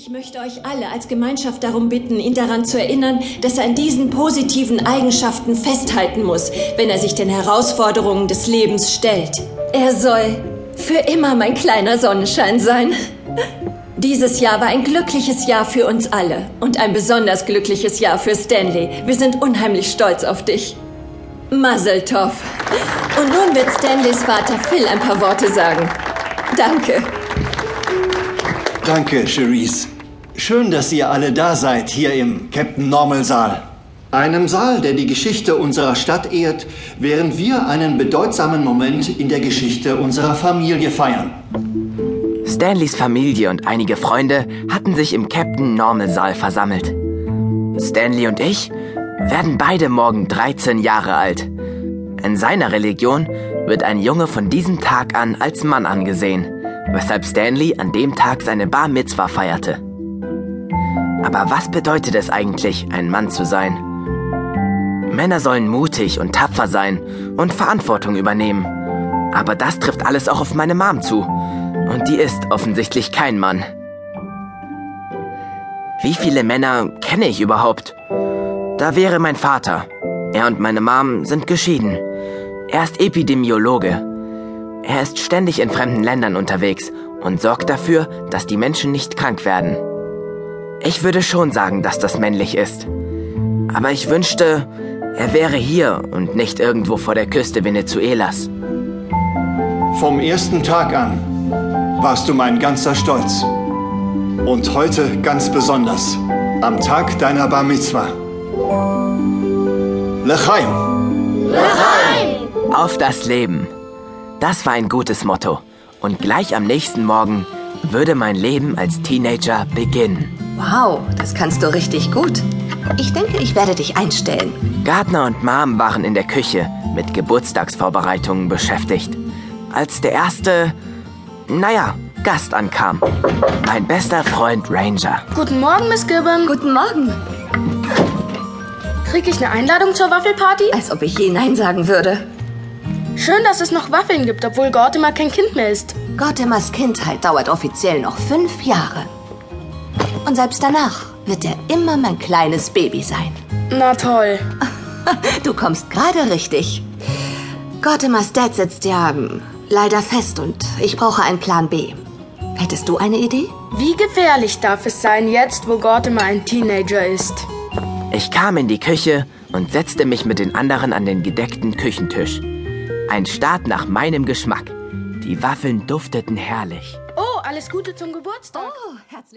Ich möchte euch alle als Gemeinschaft darum bitten, ihn daran zu erinnern, dass er an diesen positiven Eigenschaften festhalten muss, wenn er sich den Herausforderungen des Lebens stellt. Er soll für immer mein kleiner Sonnenschein sein. Dieses Jahr war ein glückliches Jahr für uns alle und ein besonders glückliches Jahr für Stanley. Wir sind unheimlich stolz auf dich. Mazeltov. Und nun wird Stanleys Vater Phil ein paar Worte sagen. Danke. Danke, Cherise. Schön, dass ihr alle da seid, hier im Captain Normal Saal. Einem Saal, der die Geschichte unserer Stadt ehrt, während wir einen bedeutsamen Moment in der Geschichte unserer Familie feiern. Stanleys Familie und einige Freunde hatten sich im Captain Normal Saal versammelt. Stanley und ich werden beide morgen 13 Jahre alt. In seiner Religion wird ein Junge von diesem Tag an als Mann angesehen weshalb Stanley an dem Tag seine Bar Mitzwa feierte. Aber was bedeutet es eigentlich, ein Mann zu sein? Männer sollen mutig und tapfer sein und Verantwortung übernehmen. Aber das trifft alles auch auf meine Mom zu. Und die ist offensichtlich kein Mann. Wie viele Männer kenne ich überhaupt? Da wäre mein Vater. Er und meine Mom sind geschieden. Er ist Epidemiologe. Er ist ständig in fremden Ländern unterwegs und sorgt dafür, dass die Menschen nicht krank werden. Ich würde schon sagen, dass das männlich ist. Aber ich wünschte, er wäre hier und nicht irgendwo vor der Küste Venezuelas. Vom ersten Tag an warst du mein ganzer Stolz. Und heute ganz besonders, am Tag deiner Bar Mitzwa. Lechaim! Lechaim! Auf das Leben! Das war ein gutes Motto. Und gleich am nächsten Morgen würde mein Leben als Teenager beginnen. Wow, das kannst du richtig gut. Ich denke, ich werde dich einstellen. Gardner und Mom waren in der Küche mit Geburtstagsvorbereitungen beschäftigt. Als der erste, naja, Gast ankam. Mein bester Freund Ranger. Guten Morgen, Miss Gibbon. Guten Morgen. Krieg ich eine Einladung zur Waffelparty? Als ob ich je Nein sagen würde. Schön, dass es noch Waffeln gibt, obwohl Gortimer kein Kind mehr ist. Gortimers Kindheit dauert offiziell noch fünf Jahre. Und selbst danach wird er immer mein kleines Baby sein. Na toll. Du kommst gerade richtig. Gortimers Dad sitzt ja hm, leider fest und ich brauche einen Plan B. Hättest du eine Idee? Wie gefährlich darf es sein, jetzt wo Gortimer ein Teenager ist? Ich kam in die Küche und setzte mich mit den anderen an den gedeckten Küchentisch. Ein Start nach meinem Geschmack. Die Waffeln dufteten herrlich. Oh, alles Gute zum Geburtstag. Oh, herzlich.